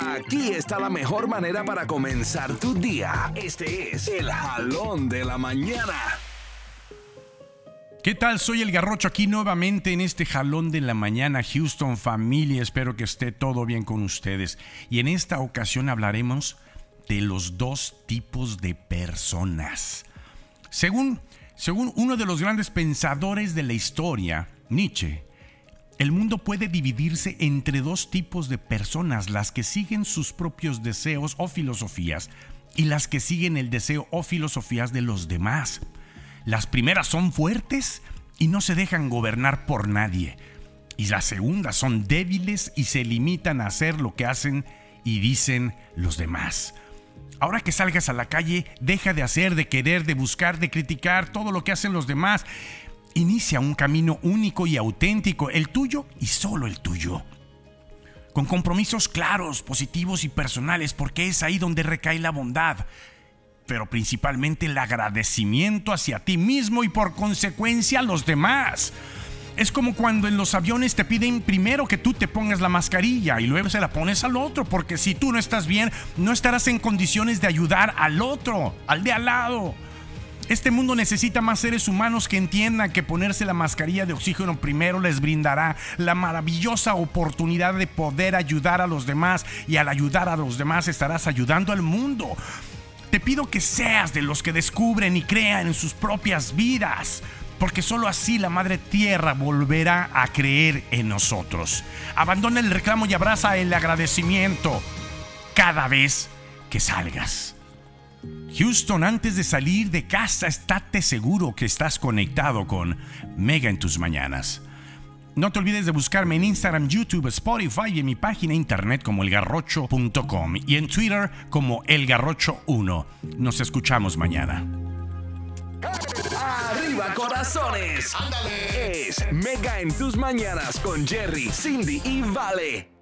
Aquí está la mejor manera para comenzar tu día. Este es el jalón de la mañana. ¿Qué tal? Soy el Garrocho aquí nuevamente en este jalón de la mañana, Houston familia. Espero que esté todo bien con ustedes. Y en esta ocasión hablaremos de los dos tipos de personas. Según, según uno de los grandes pensadores de la historia, Nietzsche, el mundo puede dividirse entre dos tipos de personas, las que siguen sus propios deseos o filosofías y las que siguen el deseo o filosofías de los demás. Las primeras son fuertes y no se dejan gobernar por nadie. Y las segundas son débiles y se limitan a hacer lo que hacen y dicen los demás. Ahora que salgas a la calle, deja de hacer, de querer, de buscar, de criticar todo lo que hacen los demás Inicia un camino único y auténtico, el tuyo y solo el tuyo. Con compromisos claros, positivos y personales, porque es ahí donde recae la bondad, pero principalmente el agradecimiento hacia ti mismo y por consecuencia a los demás. Es como cuando en los aviones te piden primero que tú te pongas la mascarilla y luego se la pones al otro, porque si tú no estás bien, no estarás en condiciones de ayudar al otro, al de al lado. Este mundo necesita más seres humanos que entiendan que ponerse la mascarilla de oxígeno primero les brindará la maravillosa oportunidad de poder ayudar a los demás y al ayudar a los demás estarás ayudando al mundo. Te pido que seas de los que descubren y crean en sus propias vidas, porque solo así la Madre Tierra volverá a creer en nosotros. Abandona el reclamo y abraza el agradecimiento cada vez que salgas. Houston, antes de salir de casa, estate seguro que estás conectado con Mega en tus mañanas. No te olvides de buscarme en Instagram, YouTube, Spotify y en mi página internet como elgarrocho.com y en Twitter como elgarrocho1. Nos escuchamos mañana. Arriba corazones. Es Mega en tus mañanas con Jerry, Cindy y Vale.